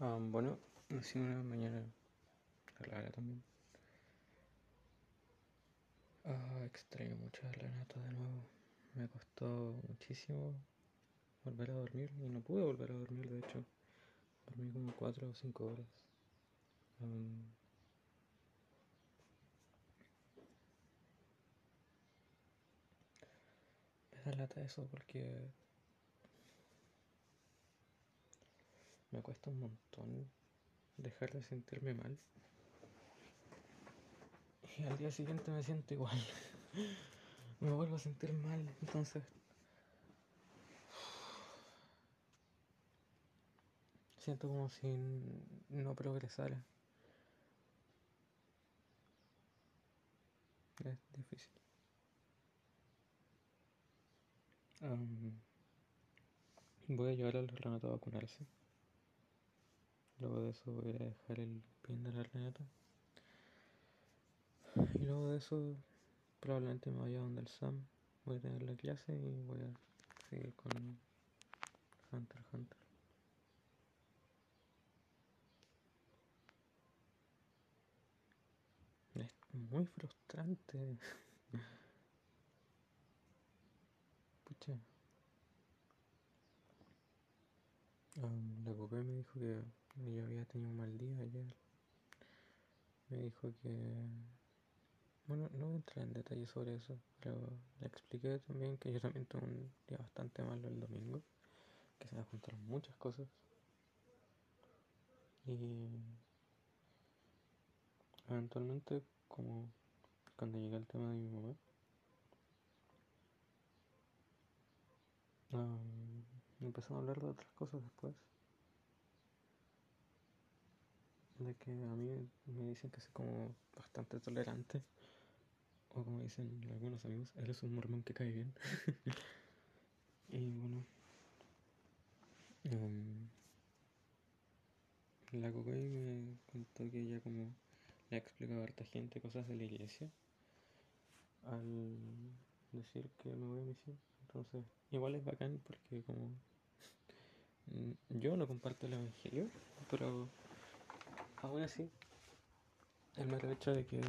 Ah, bueno, nací una mañana rara también. Ah, extraño mucho a Renato de nuevo. Me costó muchísimo volver a dormir y no pude volver a dormir, de hecho. Dormí como 4 o 5 horas. Um, me da lata eso porque me cuesta un montón dejar de sentirme mal. Y al día siguiente me siento igual. me vuelvo a sentir mal, entonces siento como si no progresara. Es difícil. Um, voy a llevar al Renato a vacunarse. Luego de eso voy a dejar el pin de la Renata. Y luego de eso probablemente me vaya donde el Sam. Voy a tener la clase y voy a seguir con Hunter Hunter. Es muy frustrante. Pucha. Um, la Coque me dijo que yo había tenido un mal día ayer. Me dijo que... Bueno, no entrar en detalle sobre eso, pero le expliqué también que yo también tuve un día bastante malo el domingo, que se me juntaron muchas cosas. Y eventualmente, como cuando llegué al tema de mi mamá, um, empezamos a hablar de otras cosas después. De que a mí me dicen que soy como bastante tolerante. O como dicen algunos amigos, él es un mormón que cae bien. y bueno. Um, la Cocoy me contó que ella como le ha explicado a harta gente cosas de la iglesia al decir que me voy a misión. Entonces, igual es bacán porque como yo no comparto el evangelio, pero aún así, el mero hecho de que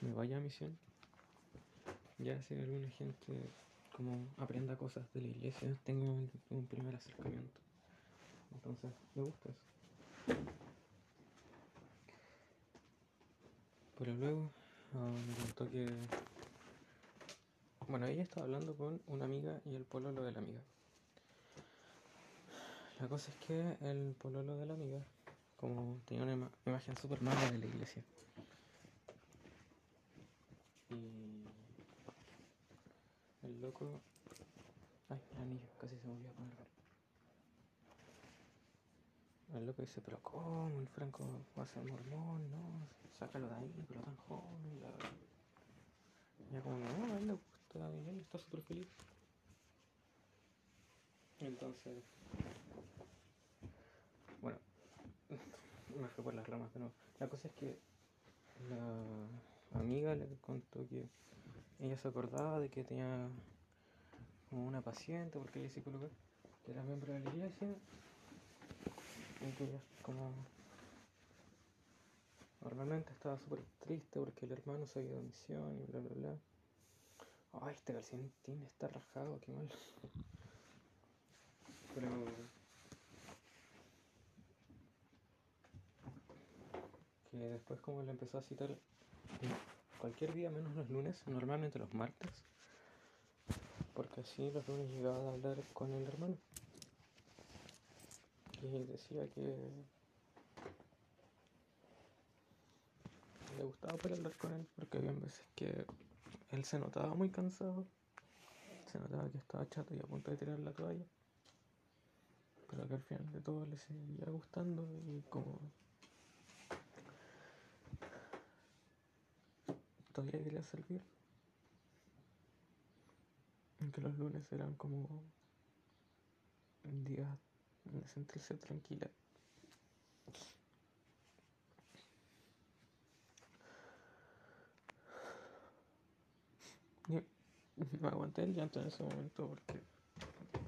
me vaya a misión, ya si alguna gente como aprenda cosas de la iglesia, tengo un, primer acercamiento. Entonces, me gusta eso. Pero luego ah, me contó que. Bueno, ella estaba hablando con una amiga y el pololo de la amiga. La cosa es que el pololo de la amiga, como tenía una ima- imagen súper mala de la iglesia. Y. El loco. Ay, el anillo, casi se me olvidó ponerlo. El loco dice, pero ¿cómo? El Franco va a ser mormón, ¿no? Sácalo de ahí, pero tan joven. y bla, bla, bla. Y ella como, no, a él le gusta él está súper feliz. Entonces, bueno, me fui por las ramas de nuevo. La cosa es que la amiga le contó que ella se acordaba de que tenía como una paciente, porque ella es psicóloga, que era miembro de la iglesia, y que ella como normalmente estaba súper triste porque el hermano se había ido a misión y bla bla bla. Ay, este calcetín está rajado, qué mal. Pero después como le empezó a citar cualquier día menos los lunes, normalmente los martes, porque así los lunes llegaba a hablar con el hermano. Y decía que le gustaba poder hablar con él, porque había veces que él se notaba muy cansado, se notaba que estaba chato y a punto de tirar la toalla, pero que al final de todo le seguía gustando y como todavía quería servir. Que los lunes eran como días de sentirse tranquila. Y me aguanté el llanto en ese momento porque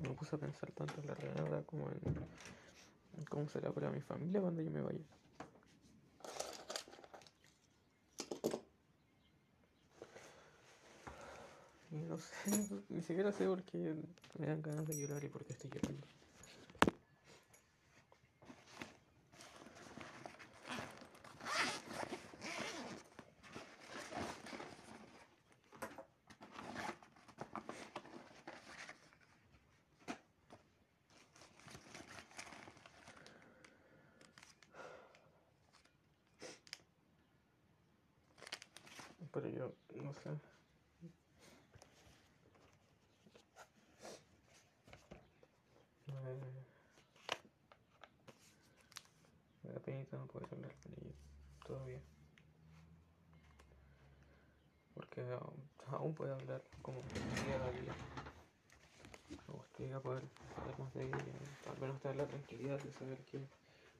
me puse a pensar tanto en la Renata como en cómo será para mi familia cuando yo me vaya. Y ni siquiera sé por qué me dan ganas de llorar y por qué estoy llorando. Pero yo no sé. Me, me da penita no poder hablar con ella todavía. Porque aún, aún puedo hablar como día a día. Me gustaría poder saber más de ella, tener la tranquilidad de saber que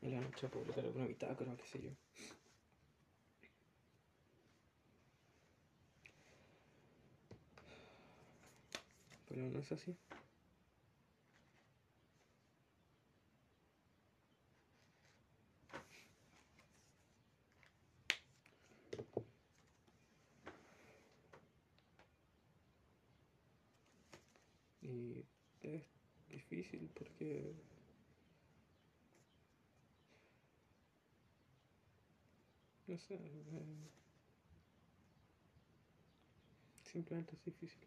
en la noche publicar alguna bitácora o qué sé yo. Pero no es así. Y es difícil porque simplemente es difícil.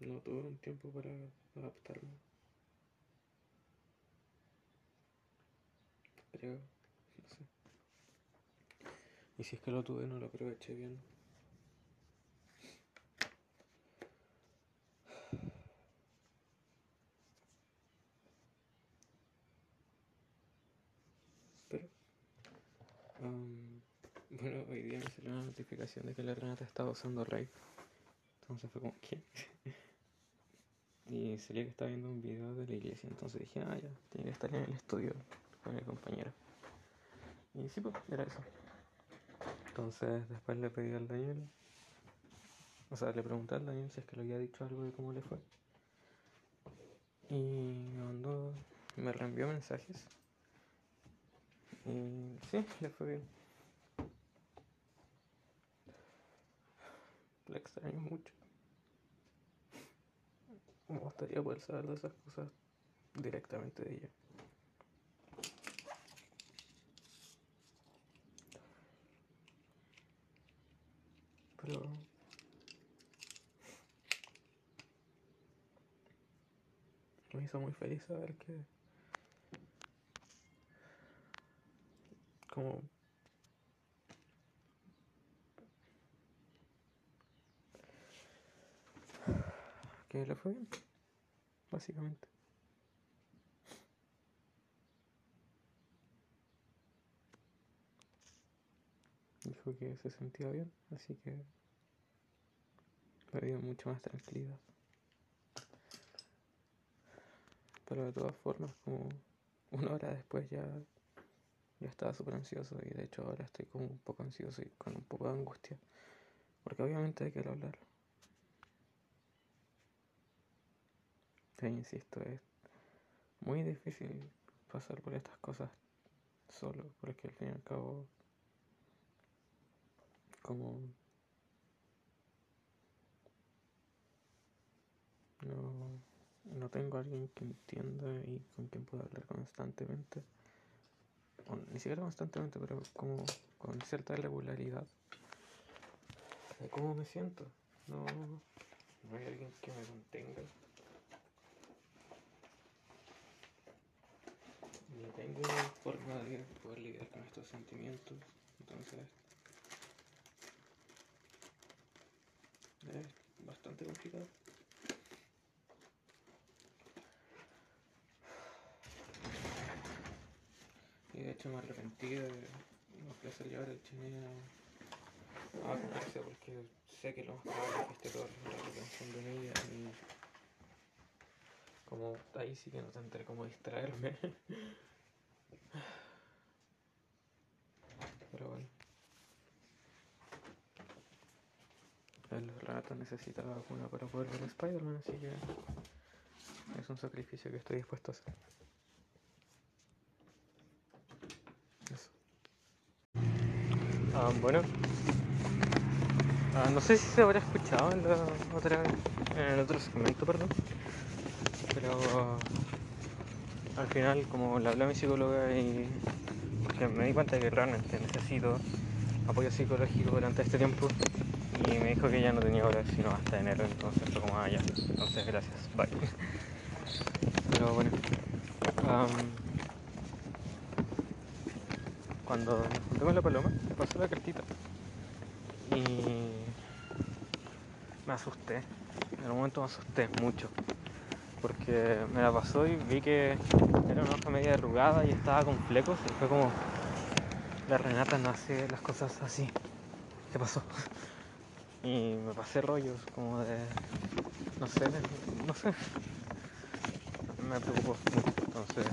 No tuve un tiempo para adaptarme. Creo, no sé. Y si es que lo tuve, no lo aproveché bien. Pero, um, bueno, hoy día me salió una notificación de que la Renata estaba usando Rave. Entonces fue como, ¿qué? y salía que estaba viendo un video de la iglesia. Entonces dije, ah, ya, tiene que estar en el estudio con el compañero. Y sí, pues, era eso. Entonces después le pedí al Daniel, o sea, le pregunté al Daniel si es que le había dicho algo de cómo le fue. Y me mandó, me reenvió mensajes. Y sí, le fue bien. La extraño mucho. Me gustaría poder saber de esas cosas directamente de ella. Pero me hizo muy feliz saber que como que le fue bien, básicamente. Dijo que se sentía bien, así que me dio mucho más tranquilidad. Pero de todas formas, como una hora después ya, ya estaba súper ansioso y de hecho ahora estoy como un poco ansioso y con un poco de angustia. Porque obviamente hay que hablarlo. Pero insisto, es muy difícil pasar por estas cosas solo, porque al fin y al cabo, como no, no tengo a alguien que entienda y con quien pueda hablar constantemente, ni siquiera constantemente, pero como con cierta regularidad de cómo me siento. No, no hay alguien que me contenga. No tengo forma de poder lidiar con estos sentimientos, entonces es bastante complicado. Y de hecho me arrepentí de ofrecer llevar el chile a, a comerse porque sé que lo más probable es que esté todo el rato pensando en ella y como ahí sí que no tendré cómo distraerme. Pero bueno. El rato necesitaba vacuna para poder ver Spider-Man, así que es un sacrificio que estoy dispuesto a hacer. Eso. Ah, bueno, ah, no sé si se habrá escuchado en, la otra, en el otro segmento, perdón, pero al final, como le hablé a mi psicóloga y me di cuenta de que realmente necesito apoyo psicológico durante este tiempo y me dijo que ya no tenía horas sino hasta enero, entonces fue como, ah, ya, entonces gracias, bye. Pero bueno, cuando juntamos la paloma, pasó la cartita y me asusté, en un momento me asusté mucho porque me la pasó y vi que era una hoja media arrugada y estaba con flecos y fue como la Renata no hace las cosas así. ¿Qué pasó? Y me pasé rollos como de no sé, no sé. Me preocupó mucho. Entonces,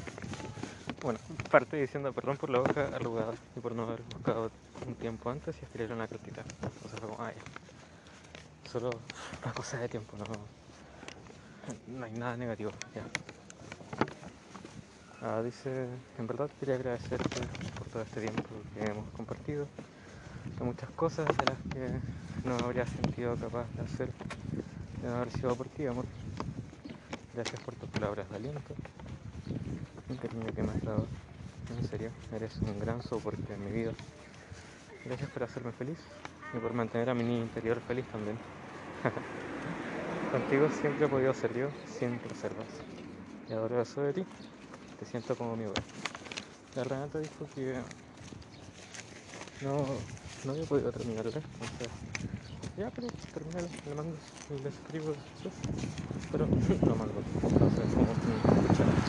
bueno, parte diciendo perdón por la hoja arrugada y por no haber buscado un tiempo antes y escribir una cartita. Entonces fue como, ah, Solo una cosa de tiempo, no no hay nada negativo. Ah, dice, en verdad quería agradecerte por todo este tiempo que hemos compartido, de muchas cosas de las que no habría sentido capaz de hacer de no haber sido por ti, amor. Gracias por tus palabras de aliento, un cariño que me has dado. En serio, eres un gran soporte en mi vida. Gracias por hacerme feliz y por mantener a mi interior feliz también. Contigo siempre he podido ser yo, sin reservas. Y adoro eso de ti. Te siento como mi hogar. La Renata dijo que no, no había podido terminarla, entonces ya, pero terminalo, le mando le escribo después. Pero lo mando, entonces como.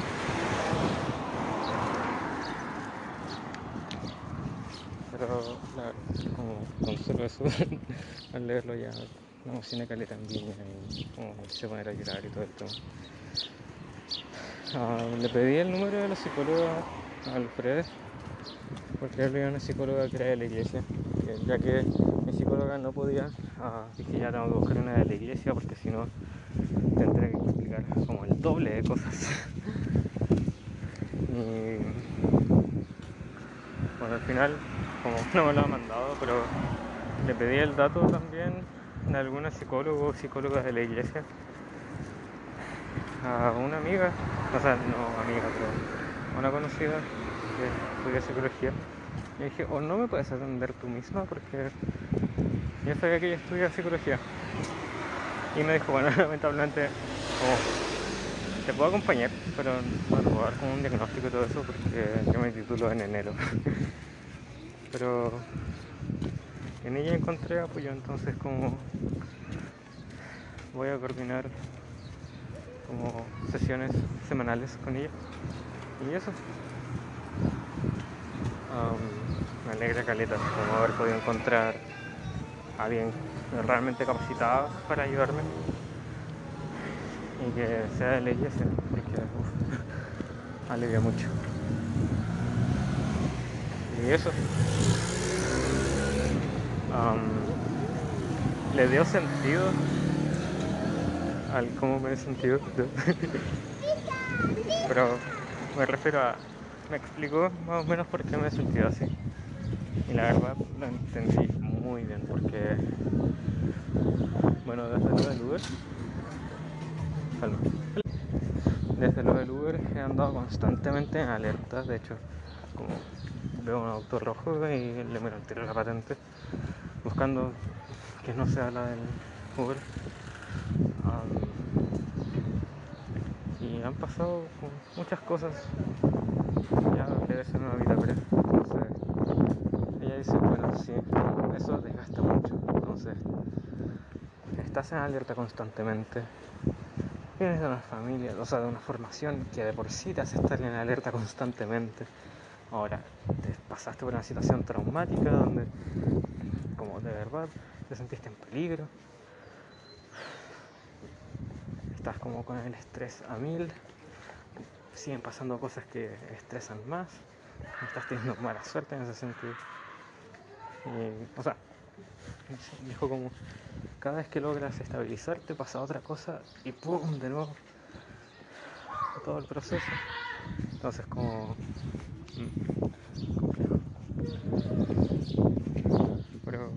Pero claro, como conservo eso al leerlo ya me emocioné caleta en Viña y como me quise poner a llorar y todo esto. Ah, le pedí el número de la psicóloga a Alfred, porque él era una psicóloga que era de la iglesia, ya que mi psicóloga no podía, ah, dije ya tengo que buscar una de la iglesia porque si no tendré que explicar como el doble de cosas. y bueno, al final, como no me lo ha mandado, pero le pedí el dato también de algunos psicólogos psicólogas de la iglesia a una amiga, o sea, no amiga, pero una conocida que estudia psicología. Y dije, o no me puedes atender tú misma porque yo sabía que ella estudia psicología. Y me dijo, bueno, lamentablemente, te puedo acompañar, pero no te puedo dar como un diagnóstico y todo eso porque yo me titulo en enero. pero en ella encontré apoyo, entonces como voy a coordinar como sesiones semanales con ella. Y eso. Me alegra caleta como haber podido encontrar a alguien realmente capacitado para ayudarme y que sea de la iglesia y que alivia mucho y eso le dio sentido al cómo me he sentido. Pero me refiero a. Me explicó más o menos por qué me he sentido así. Y la verdad lo entendí muy bien porque. Bueno, desde lo. Desde lo del Uber he andado constantemente en alerta. De hecho, veo un auto rojo y le miro el tiro la patente buscando que no sea la del Uber. y han pasado muchas cosas. Ya debe ser una vida breve. Entonces, ella dice, bueno, sí, eso desgasta mucho. Entonces, estás en alerta constantemente. Vienes de una familia, o sea, de una formación que de por sí te hace estar en alerta constantemente. Ahora, te pasaste por una situación traumática donde como de verdad te sentiste en peligro. Estás como con el estrés a mil. Siguen pasando cosas que estresan más. Estás teniendo mala suerte en ese sentido. o sea, dijo como cada vez que logras estabilizarte pasa otra cosa y ¡pum! de nuevo. todo el proceso. Entonces como mm, complejo. Pero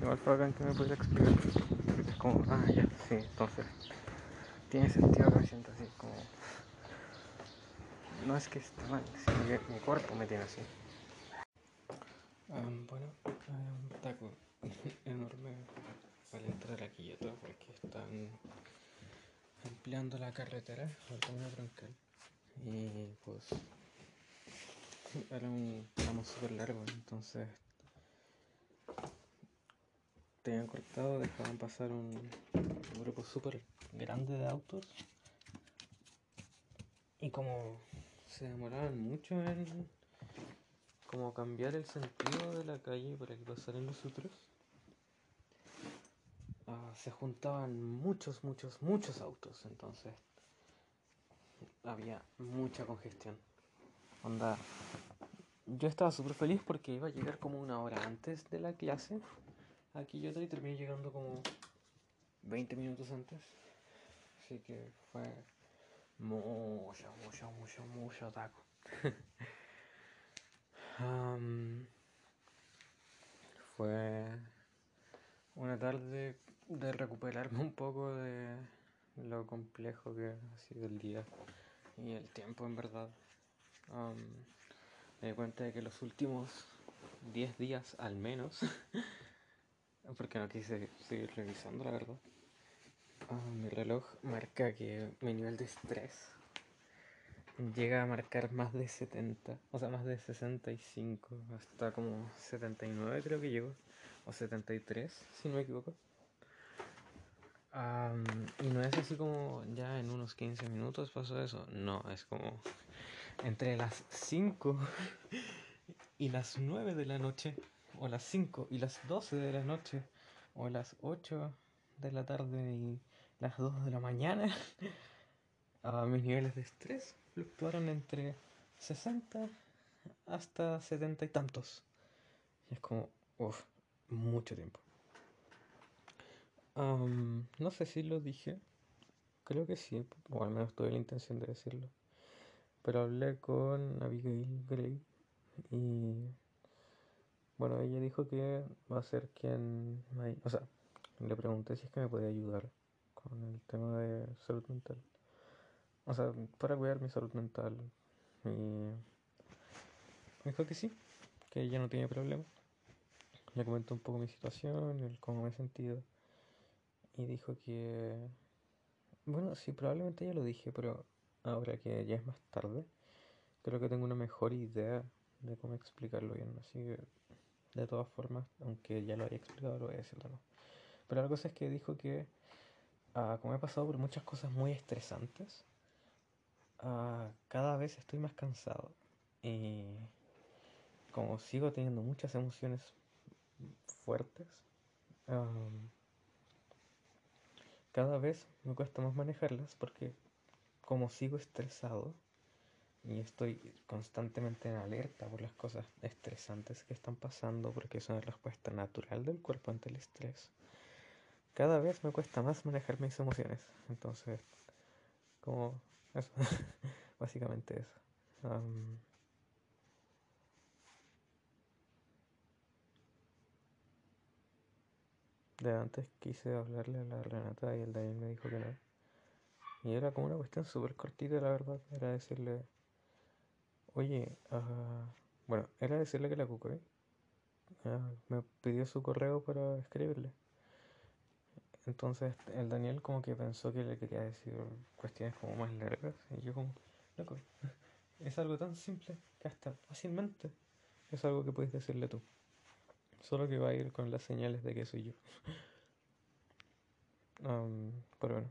igual fue acá en que me pudiera explicar. Porque como, ah ya, sí, entonces tiene sentido que me sienta así, como no es que esté mal, sino que mi cuerpo me tiene así. Um, bueno, un taco enorme para entrar aquí y todo porque están ampliando la carretera falta una troncal. Y pues era un tramo súper largo entonces tenían cortado dejaban pasar un, grupo súper grande de autos. Y como se demoraban mucho en como cambiar el sentido de la calle para que pasaran los otros se juntaban muchos, muchos, muchos autos, entonces había mucha congestión. Onda, yo estaba súper feliz porque iba a llegar como una hora antes de la clase aquí yo terminé llegando como 20 minutos antes. Así que fue mucho, mucho, mucho, mucho taco. um, fue una tarde de recuperarme un poco de lo complejo que ha sido el día y el tiempo en verdad. Um, me di cuenta de que los últimos 10 días al menos, porque no quise seguir revisando la verdad, uh, mi reloj marca que mi nivel de estrés llega a marcar más de 70, o sea, más de 65, hasta como 79 creo que llegó, o 73 si no me equivoco. Um, y no es así como ya en unos 15 minutos pasó eso. No, es como entre las 5 y las 9 de la noche, o las 5 y las 12 de la noche, o las 8 de la tarde y las 2 de la mañana, uh, mis niveles de estrés fluctuaron entre 60 hasta 70 y tantos. Es como, uff, mucho tiempo. Um, no sé si lo dije. Creo que sí, o al menos tuve la intención de decirlo. Pero hablé con Abigail Gray y bueno, ella dijo que va a ser quien me... O sea, le pregunté si es que me podía ayudar con el tema de salud mental. O sea, para cuidar mi salud mental. Y me dijo que sí, que ella no tiene problema. Le comentó un poco mi situación, cómo me he sentido y dijo que, bueno, sí, probablemente ya lo dije, pero ahora que ya es más tarde, creo que tengo una mejor idea de cómo explicarlo bien. Así que, de todas formas, aunque ya lo haya explicado, lo voy a decir de nuevo. Pero la cosa es que dijo que, uh, como he pasado por muchas cosas muy estresantes, uh, cada vez estoy más cansado. Y como sigo teniendo muchas emociones fuertes, cada vez me cuesta más manejarlas porque como sigo estresado y estoy constantemente en alerta por las cosas estresantes que están pasando porque es una respuesta natural del cuerpo ante el estrés, cada vez me cuesta más manejar mis emociones. Entonces, como eso, básicamente eso. De antes quise hablarle a la Renata y el Daniel me dijo que no. Y era como una cuestión súper cortita, la verdad. Era decirle, oye, uh, bueno, era decirle que la cucoé. Uh, me pidió su correo para escribirle. Entonces el Daniel como que pensó que le quería decir cuestiones como más largas. Y yo como, loco, es algo tan simple que hasta fácilmente es algo que puedes decirle tú. Solo que va a ir con las señales de que soy yo. um, pero bueno.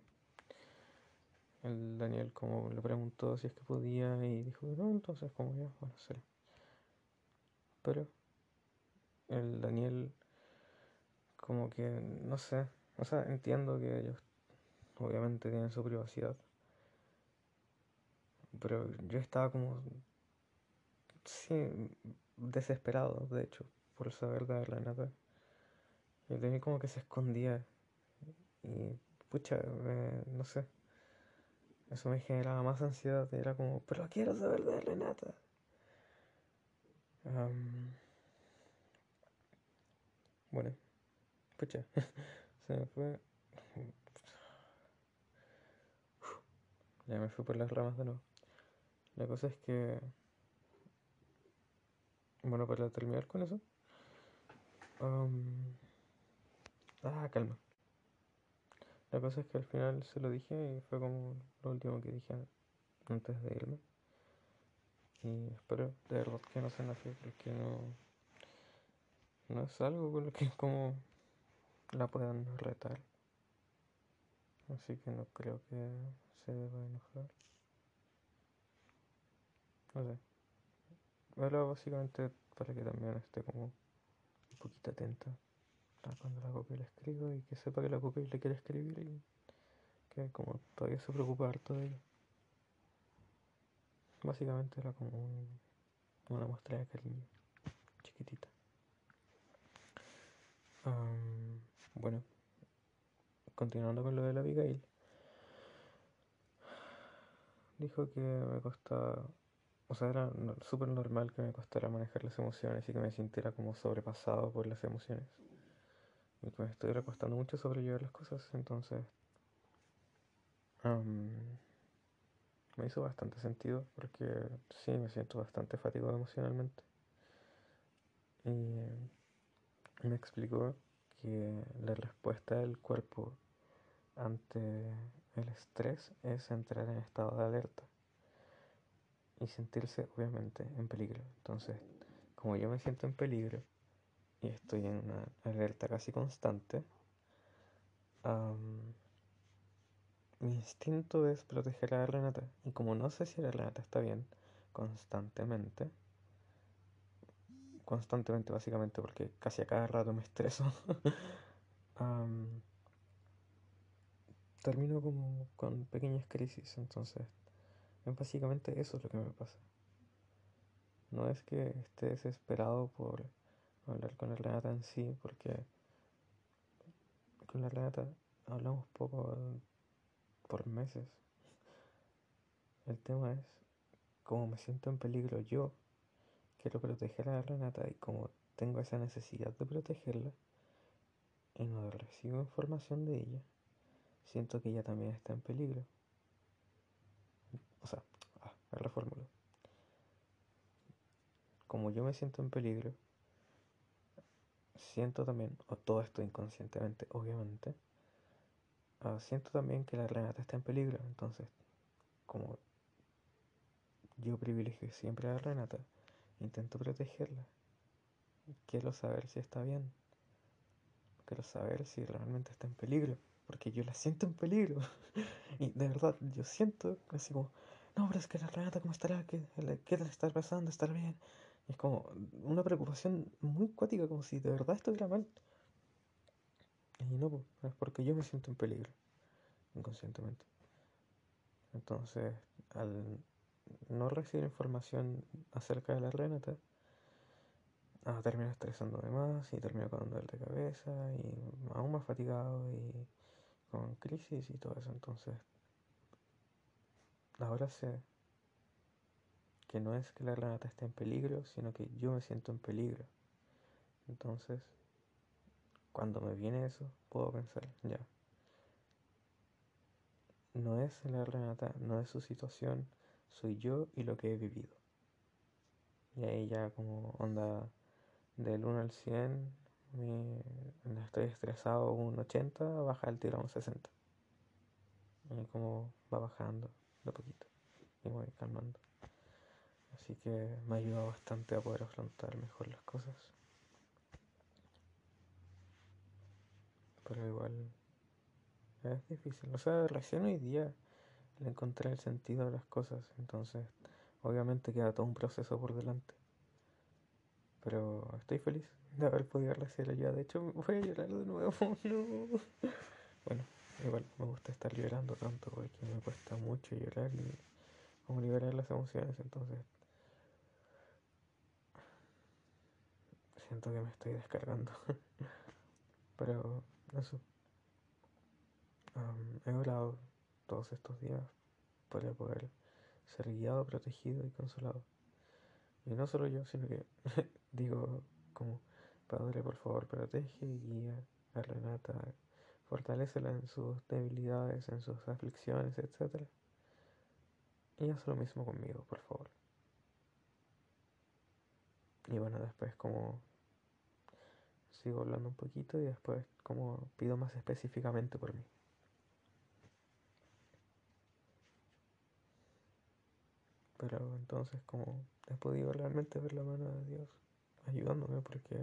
El Daniel como le preguntó si es que podía y dijo no, entonces como ya, bueno, será. Pero el Daniel como que, no sé, o sea, entiendo que ellos obviamente tienen su privacidad. Pero yo estaba como, sí, desesperado, de hecho, por saber de la nada. Y el como que se escondía. Y pucha, no sé. eso me generaba más ansiedad. Era como, pero quiero saber de Renata. bueno, pucha, se me fue. Ya me fui por las ramas de nuevo. La cosa es que. Bueno, para terminar con eso. Ah, calma. La cosa es que al final se lo dije y fue como lo último que dije antes de irme. Y espero de verdad que no se enoje porque no. No es algo con lo que como la puedan retar. Así que no creo que se deba enojar. No sé. Pero básicamente para que también esté como poquito atenta a cuando la copia le escribo y que sepa que la copia le quiere escribir y que como todavía se preocupa harto de ella. Básicamente era como una muestra de cariño chiquitita. bueno, continuando con lo de la Abigail, dijo que me costaba, o sea, era súper normal que me costara manejar las emociones y que me sintiera como sobrepasado por las emociones. Y que me estoy recostando mucho sobrellevar las cosas, entonces me hizo bastante sentido porque sí, me siento bastante fatigado emocionalmente. Y me explicó que la respuesta del cuerpo ante el estrés es entrar en estado de alerta y sentirse obviamente en peligro. Entonces, como yo me siento en peligro y estoy en una alerta casi constante, mi instinto es proteger a la Renata. Y como no sé si la Renata está bien constantemente, constantemente básicamente porque casi a cada rato me estreso, termino como con pequeñas crisis. Entonces, básicamente eso es lo que me pasa. No es que esté desesperado por hablar con la Renata en sí, porque con la Renata hablamos poco por meses. El tema es, como me siento en peligro yo, quiero proteger a Renata y como tengo esa necesidad de protegerla y no recibo información de ella, siento que ella también está en peligro. Ah, reformulo. Como yo me siento en peligro, siento también, o todo esto inconscientemente, obviamente, Ah, siento también que la Renata está en peligro, entonces, como yo privilegio siempre a la Renata, intento protegerla. Quiero saber si está bien. Quiero saber si realmente está en peligro, porque yo la siento en peligro. y de verdad, yo siento así como, no, pero es que la Renata, ¿cómo estará? ¿Qué, qué está pasando? ¿Estará bien? es como una preocupación muy cuática, como si de verdad estuviera mal. Y no, es porque yo me siento en peligro, inconscientemente. Entonces, al no recibir información acerca de la Renata, ah, termino estresándome más y termino con dolor de cabeza y aún más fatigado y con crisis y todo eso. Entonces, ahora sé que no es que la Renata esté en peligro, sino que yo me siento en peligro. Entonces, cuando me viene eso, puedo pensar, ya. No es la Renata, no es su situación, soy yo y lo que he vivido. Y ahí ya como onda del 1 al 100, estoy estresado un 80, baja el tiro a un 60. Y como va bajando de poquito y voy calmando. Así que me ha ayudado bastante a poder afrontar mejor las cosas. pero igual es difícil. O sea, recién hoy día le encontré el sentido de las cosas, entonces obviamente queda todo un proceso por delante. Pero estoy feliz de haber podido hacerlo ya. De hecho, voy a llorar de nuevo. no. Bueno, igual me gusta estar llorando tanto porque me cuesta mucho llorar y como liberar las emociones, entonces siento que me estoy descargando. Pero eso. he orado todos estos días para poder ser guiado, protegido y consolado. Y no solo yo, sino que digo como, Padre, por favor, protege y guía a Renata, fortalecela en sus debilidades, en sus aflicciones, etc. Y haz lo mismo conmigo, por favor. Y bueno, después como sigo hablando un poquito y después como pido más específicamente por mí. Pero entonces como he podido realmente ver la mano de Dios ayudándome porque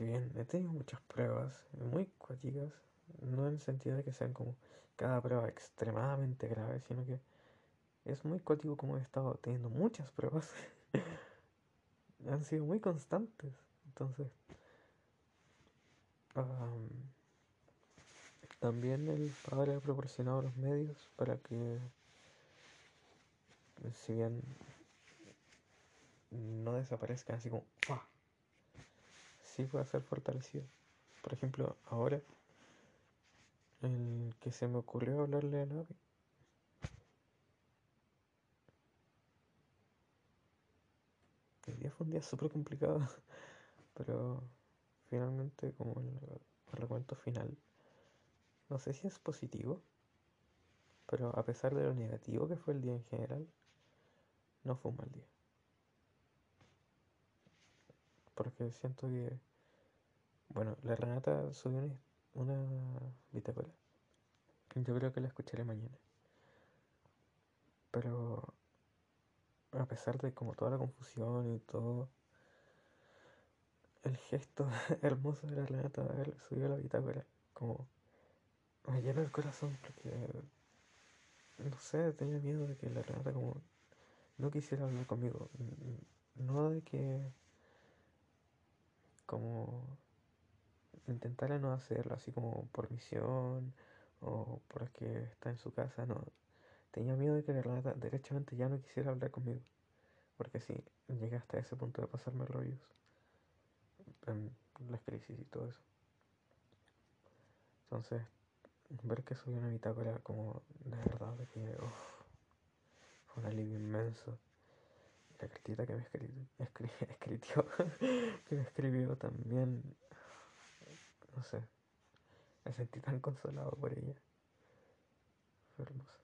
si bien he tenido muchas pruebas muy cuáticas, no en el sentido de que sean como cada prueba extremadamente grave, sino que es muy cuático como he estado teniendo muchas pruebas. Han sido muy constantes. Entonces, también el padre ha proporcionado los medios para que, si bien no desaparezcan así como, sí pueda ser fortalecido. Por ejemplo, ahora, el que se me ocurrió hablarle a Navi. El día fue un día súper complicado, pero finalmente, como el recuento final, no sé si es positivo, pero a pesar de lo negativo que fue el día en general, no fue un mal día. Porque siento que bueno, la Renata subió una, bitácora. Yo creo que la escucharé mañana. Pero a pesar de como toda la confusión y todo, el gesto hermoso de la Renata de haber subido la bitácora, como me llena el corazón porque no sé, tenía miedo de que la Renata como no quisiera hablar conmigo. No de que como intentara no hacerlo así como por misión o porque está en su casa, no. Tenía miedo de que de verdad derechamente ya no quisiera hablar conmigo. Porque si llegué hasta ese punto de pasarme rollos en las crisis y todo eso. Entonces, ver que soy una bitácora como de verdad, que fue un alivio inmenso. la cartita que me escribió, que me escribió también no sé, me sentí tan consolado por ella. Fue hermoso.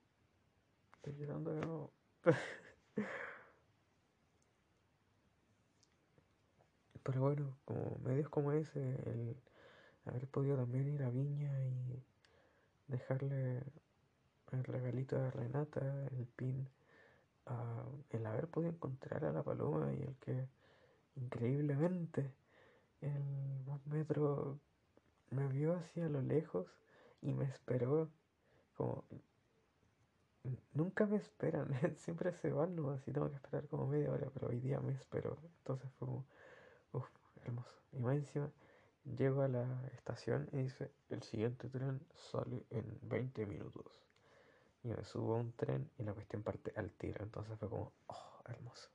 Estoy llorando de nuevo. Pero bueno, como medios como ese, el haber podido también ir a Viña y dejarle el regalito de Renata, el pin, el haber podido encontrar a la paloma y el que increíblemente el metro me vio así a lo lejos y me esperó como nunca me esperan, siempre se van, ¿no? Así tengo que esperar como media hora, pero hoy día me esperó. Entonces fue como, uff, hermoso. Y más encima, llego a la estación y dice, el siguiente tren sale en 20 minutos. Y me subo a un tren y la cuestión parte al tiro. Entonces fue como, oh, hermoso.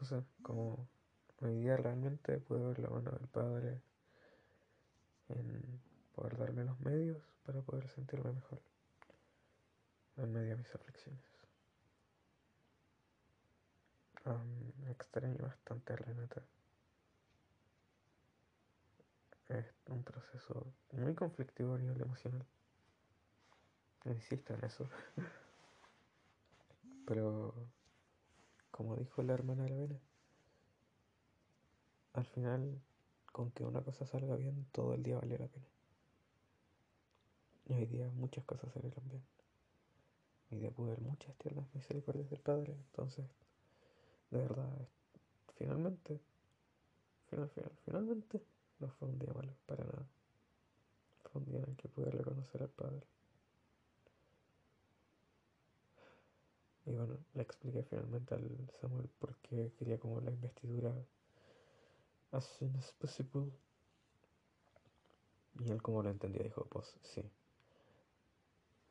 O sea, como Hoy día realmente puedo ver la mano del Padre en poder darme los medios para poder sentirme mejor en medio de mis aflicciones. extraño bastante a Renata. Es un proceso muy conflictivo a nivel emocional. Insisto en eso. Pero, como dijo la hermana de la vena, al final, con que una cosa salga bien, todo el día vale la pena. Y hoy día muchas cosas salieron bien. Hoy día pude ver muchas tiernas misericordias del Padre. Entonces, de verdad, finalmente, final, final, finalmente, no fue un día malo, para nada. Fue un día en el que pude reconocer al Padre. Y bueno, le expliqué finalmente al Samuel por qué quería como la investidura as soon as possible. Y él como lo entendió dijo, pues sí.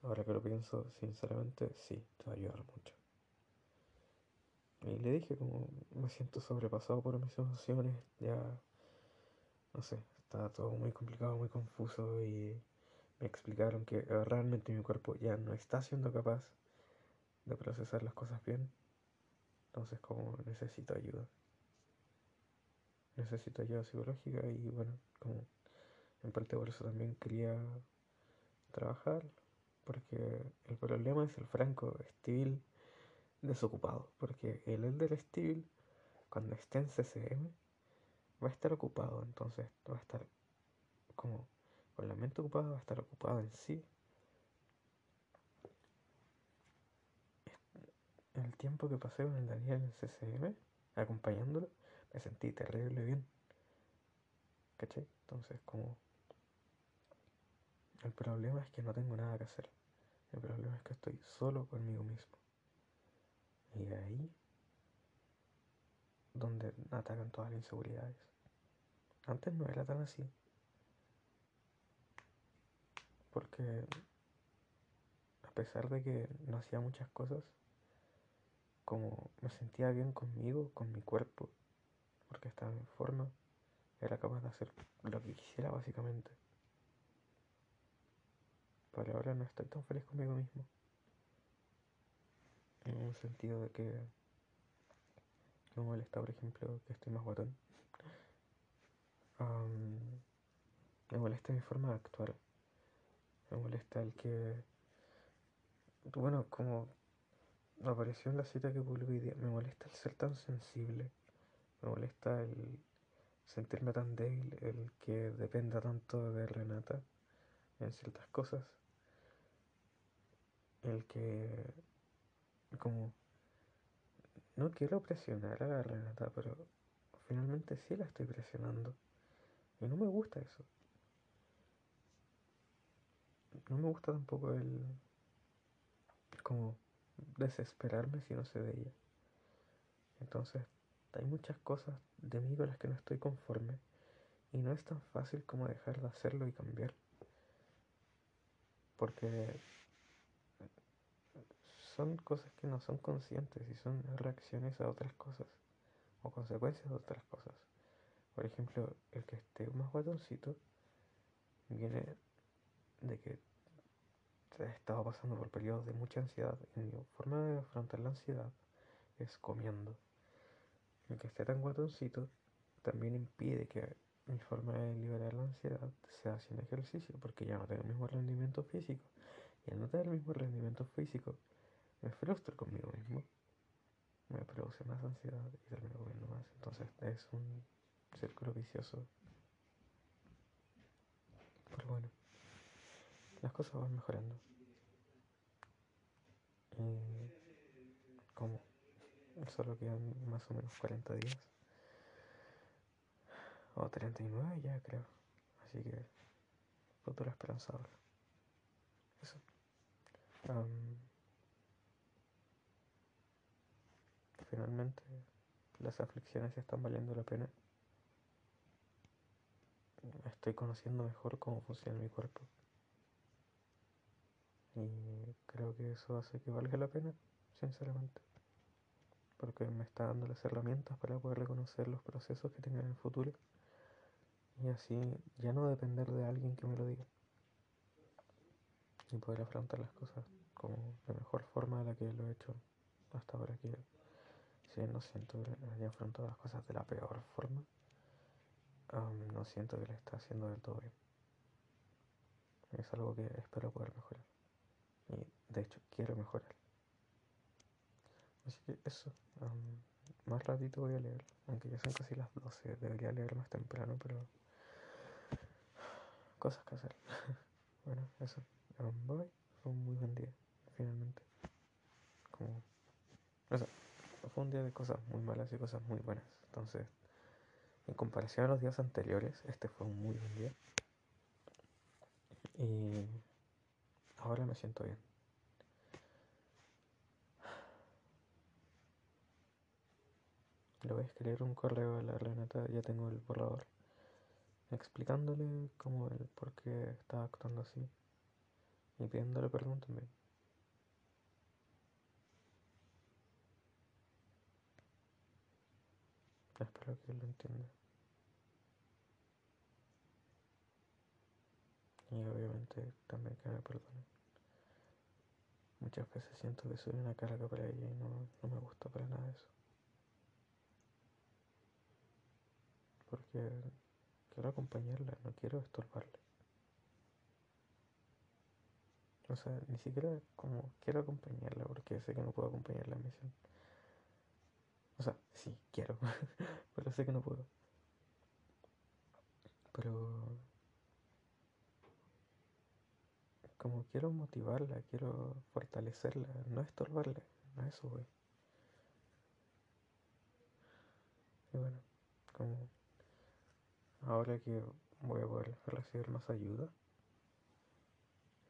Ahora que lo pienso, sinceramente, sí, te va a ayudar mucho. Y le dije como me siento sobrepasado por mis emociones, ya, no sé, está todo muy complicado, muy confuso y me explicaron que realmente mi cuerpo ya no está siendo capaz de procesar las cosas bien. Entonces como necesito ayuda. Necesito ayuda psicológica y bueno, como en parte por eso también quería trabajar, porque el problema es el Franco Steel desocupado, porque el Elder Steel cuando esté en CCM va a estar ocupado, entonces va a estar como con la mente ocupada, va a estar ocupado en sí. El tiempo que pasé con el Daniel en CCM, acompañándolo, me sentí terrible bien. ¿Cachai? Entonces, como. El problema es que no tengo nada que hacer. El problema es que estoy solo conmigo mismo. Y ahí donde atacan todas las inseguridades. Antes no era tan así. Porque a pesar de que no hacía muchas cosas, como me sentía bien conmigo, con mi cuerpo, porque estaba en forma, era capaz de hacer lo que quisiera básicamente. Pero ahora no estoy tan feliz conmigo mismo. En un sentido de que me molesta, por ejemplo, que estoy más guatón. me molesta mi forma de actuar. Me molesta el que. Bueno, como apareció en la cita que día, me molesta el ser tan sensible. Me molesta el sentirme tan débil, el que dependa tanto de Renata en ciertas cosas. El que. como no quiero presionar a la Renata, pero finalmente sí la estoy presionando. Y no me gusta eso. No me gusta tampoco el... como desesperarme si no sé de ella. Entonces, hay muchas cosas de mí con las que no estoy conforme. Y no es tan fácil como dejar de hacerlo y cambiar. Porque son cosas que no son conscientes y son reacciones a otras cosas o consecuencias de otras cosas. Por ejemplo, el que esté más guatoncito viene de que estaba pasando por periodos de mucha ansiedad y mi forma de afrontar la ansiedad es comiendo. El que esté tan guatoncito también impide que mi forma de liberar la ansiedad sea sin ejercicio porque ya no tengo el mismo rendimiento físico. Y al no tener el mismo rendimiento físico, me frustro conmigo mismo, me produce más ansiedad y termino comiendo más. Entonces es un círculo vicioso. Pero bueno, las cosas van mejorando. Y como solo quedan más o menos 40 días. O 39 ya creo. Así que futuro esperanzador. Eso. finalmente las aflicciones están valiendo la pena. Estoy conociendo mejor cómo funciona mi cuerpo. Y creo que eso hace que valga la pena, sinceramente. Porque me está dando las herramientas para poder reconocer los procesos que tenga en el futuro. Y así ya no depender de alguien que me lo diga. Y poder afrontar las cosas como de mejor forma de la que lo he hecho hasta ahora que si no siento que haya afrontado las cosas de la peor forma, no siento que le está haciendo del todo bien. Es algo que espero poder mejorar. Y de hecho quiero mejorar. Así que eso. más ratito voy a leer. Aunque ya son casi las 12. Debería leer más temprano, pero... Cosas que hacer. bueno, eso. bye. Fue un muy buen día, finalmente. Como... Eso fue un día de cosas muy malas y cosas muy buenas. Entonces, en comparación a los días anteriores, este fue un muy buen día. Y ahora me siento bien. Le voy a escribir un correo a la Renata, ya tengo el borrador, explicándole cómo el por qué estaba actuando así y pidiéndole perdón también. Espero que lo entienda. Y obviamente también que me perdone. Muchas veces siento que soy una carga para ella y no, no me gusta para nada eso. Porque quiero acompañarla, no quiero estorbarle. O sea, ni siquiera como quiero acompañarla porque sé que no puedo acompañarla en misión. O sea, sí, quiero, pero sé que no puedo. Pero como quiero motivarla, quiero fortalecerla, no estorbarla, no eso, güey. Y bueno, como ahora que voy a poder recibir más ayuda,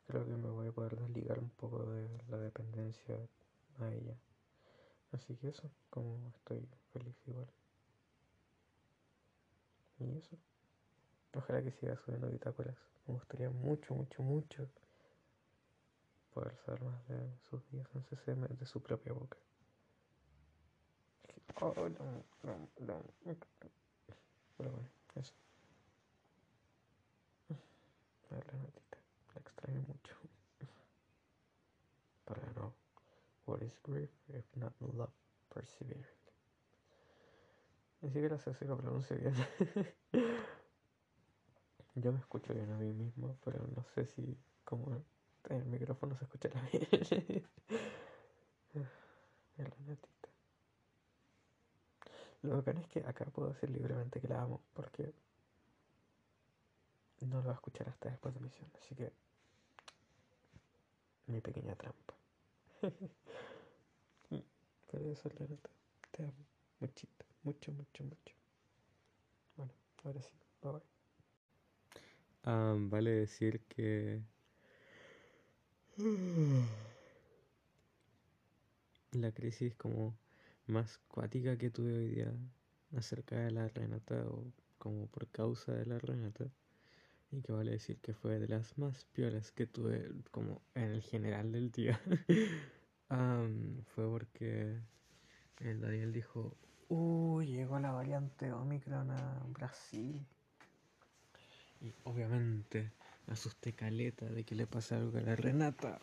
creo que me voy a poder desligar un poco de la dependencia a ella. Así que eso, como estoy feliz igual. Y eso. Ojalá que siga subiendo bitácoras. Me gustaría mucho, mucho, mucho poder saber más de sus días en CCM de su propia boca. Oh, no, no, no. Pero bueno, eso. Ver la notita. La extraño mucho. Para no. What is grief if not love persevering? Ni siquiera sé si lo pronuncio bien. Yo me escucho bien a mí mismo, pero no sé si como el micrófono se escuchará bien. Lo bacán es que acá puedo decir libremente que la amo, porque no lo va a escuchar hasta después de misión, así que mi pequeña trampa. Pero eso es la nota. Te amo. Muchito. Mucho, mucho, mucho. Bueno, ahora sí. Bye bye. Ah, vale decir que la crisis como más cuática que tuve hoy día acerca de la Renata o como por causa de la Renata. Y que vale decir que fue de las más piolas que tuve como en el general del día. Fue porque el Daniel dijo uy llegó la variante Omicron a Brasil y obviamente asusté caleta de que le pase algo a la Renata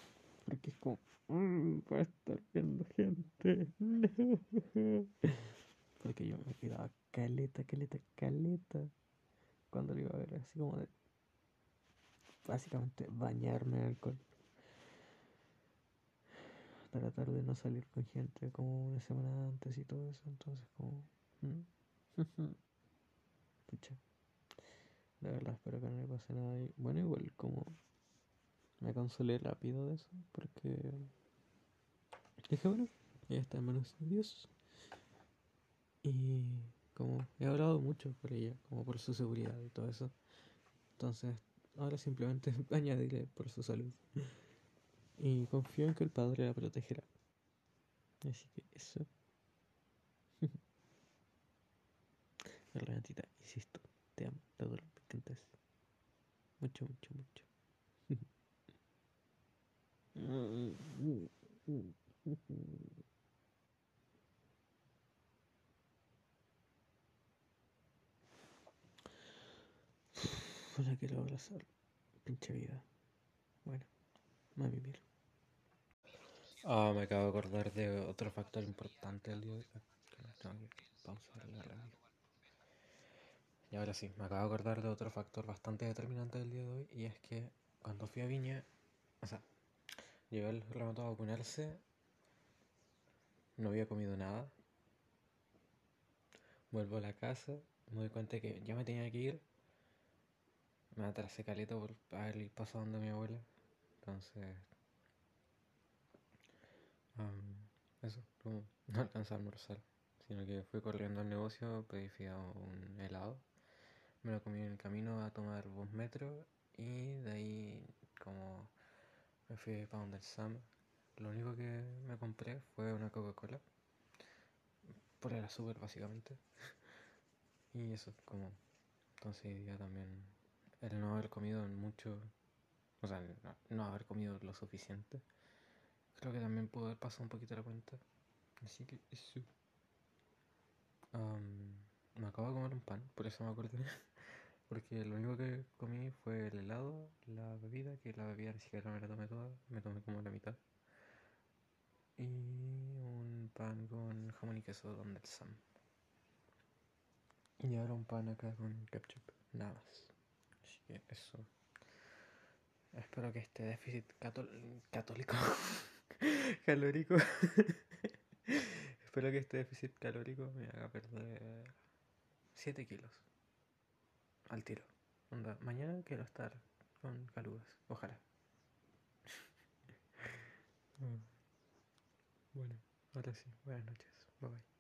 porque es como mmm, va a estar viendo gente porque yo me quedaba caleta caleta caleta cuando lo iba a ver así como de básicamente bañarme en alcohol. Tratar de no salir con gente como una semana antes y todo eso, entonces como... Pucha. De verdad espero que no le pase nada. Y bueno, igual como me consolé rápido de eso, porque dije, bueno, ella está en manos de Dios. Y como he hablado mucho por ella, como por su seguridad y todo eso. Entonces Ahora simplemente añadiré por su salud. Y confío en que el Padre la protegerá. Así que eso. Renatita, insisto, te amo, te adoro, me. Mucho, mucho, mucho. La quiero abrazar. Pinche vida. Bueno, a vivir. Ah, me acabo de acordar de otro factor importante del día de hoy. Vamos a ver la radio. Y ahora sí, me acabo de acordar de otro factor bastante determinante del día de hoy. Y es que cuando fui a Viña, o sea, llegué el remoto a vacunarse, no había comido nada. Vuelvo a la casa, me doy cuenta que ya me tenía que ir me atrasé caleta por haber pasado donde mi abuela. Entonces, eso, no, alcanzé a almorzar, sino que fui corriendo al negocio, pedí un helado, me lo comí en el camino a tomar dos metros y de ahí como me fui para donde el Sam. Lo único que me compré fue una Coca-Cola, por el azúcar básicamente. y eso, como, entonces ya también el no haber comido mucho, o sea, no, haber comido lo suficiente, creo que también pudo haber pasado un poquito la cuenta. Así que eso. me acabo de comer un pan, por eso me acordé. Porque lo único que comí fue el helado, la bebida, que la bebida ni siquiera me la tomé toda, me tomé como la mitad. Y un pan con jamón y queso donde el Sam. Y ahora un pan acá con ketchup, nada más. Así que eso. Espero que este déficit católico, calórico, espero que este déficit calórico me haga perder 7 kilos al tiro. Onda, mañana quiero estar con calugas, ojalá. bueno, ahora sí, buenas noches, bye bye.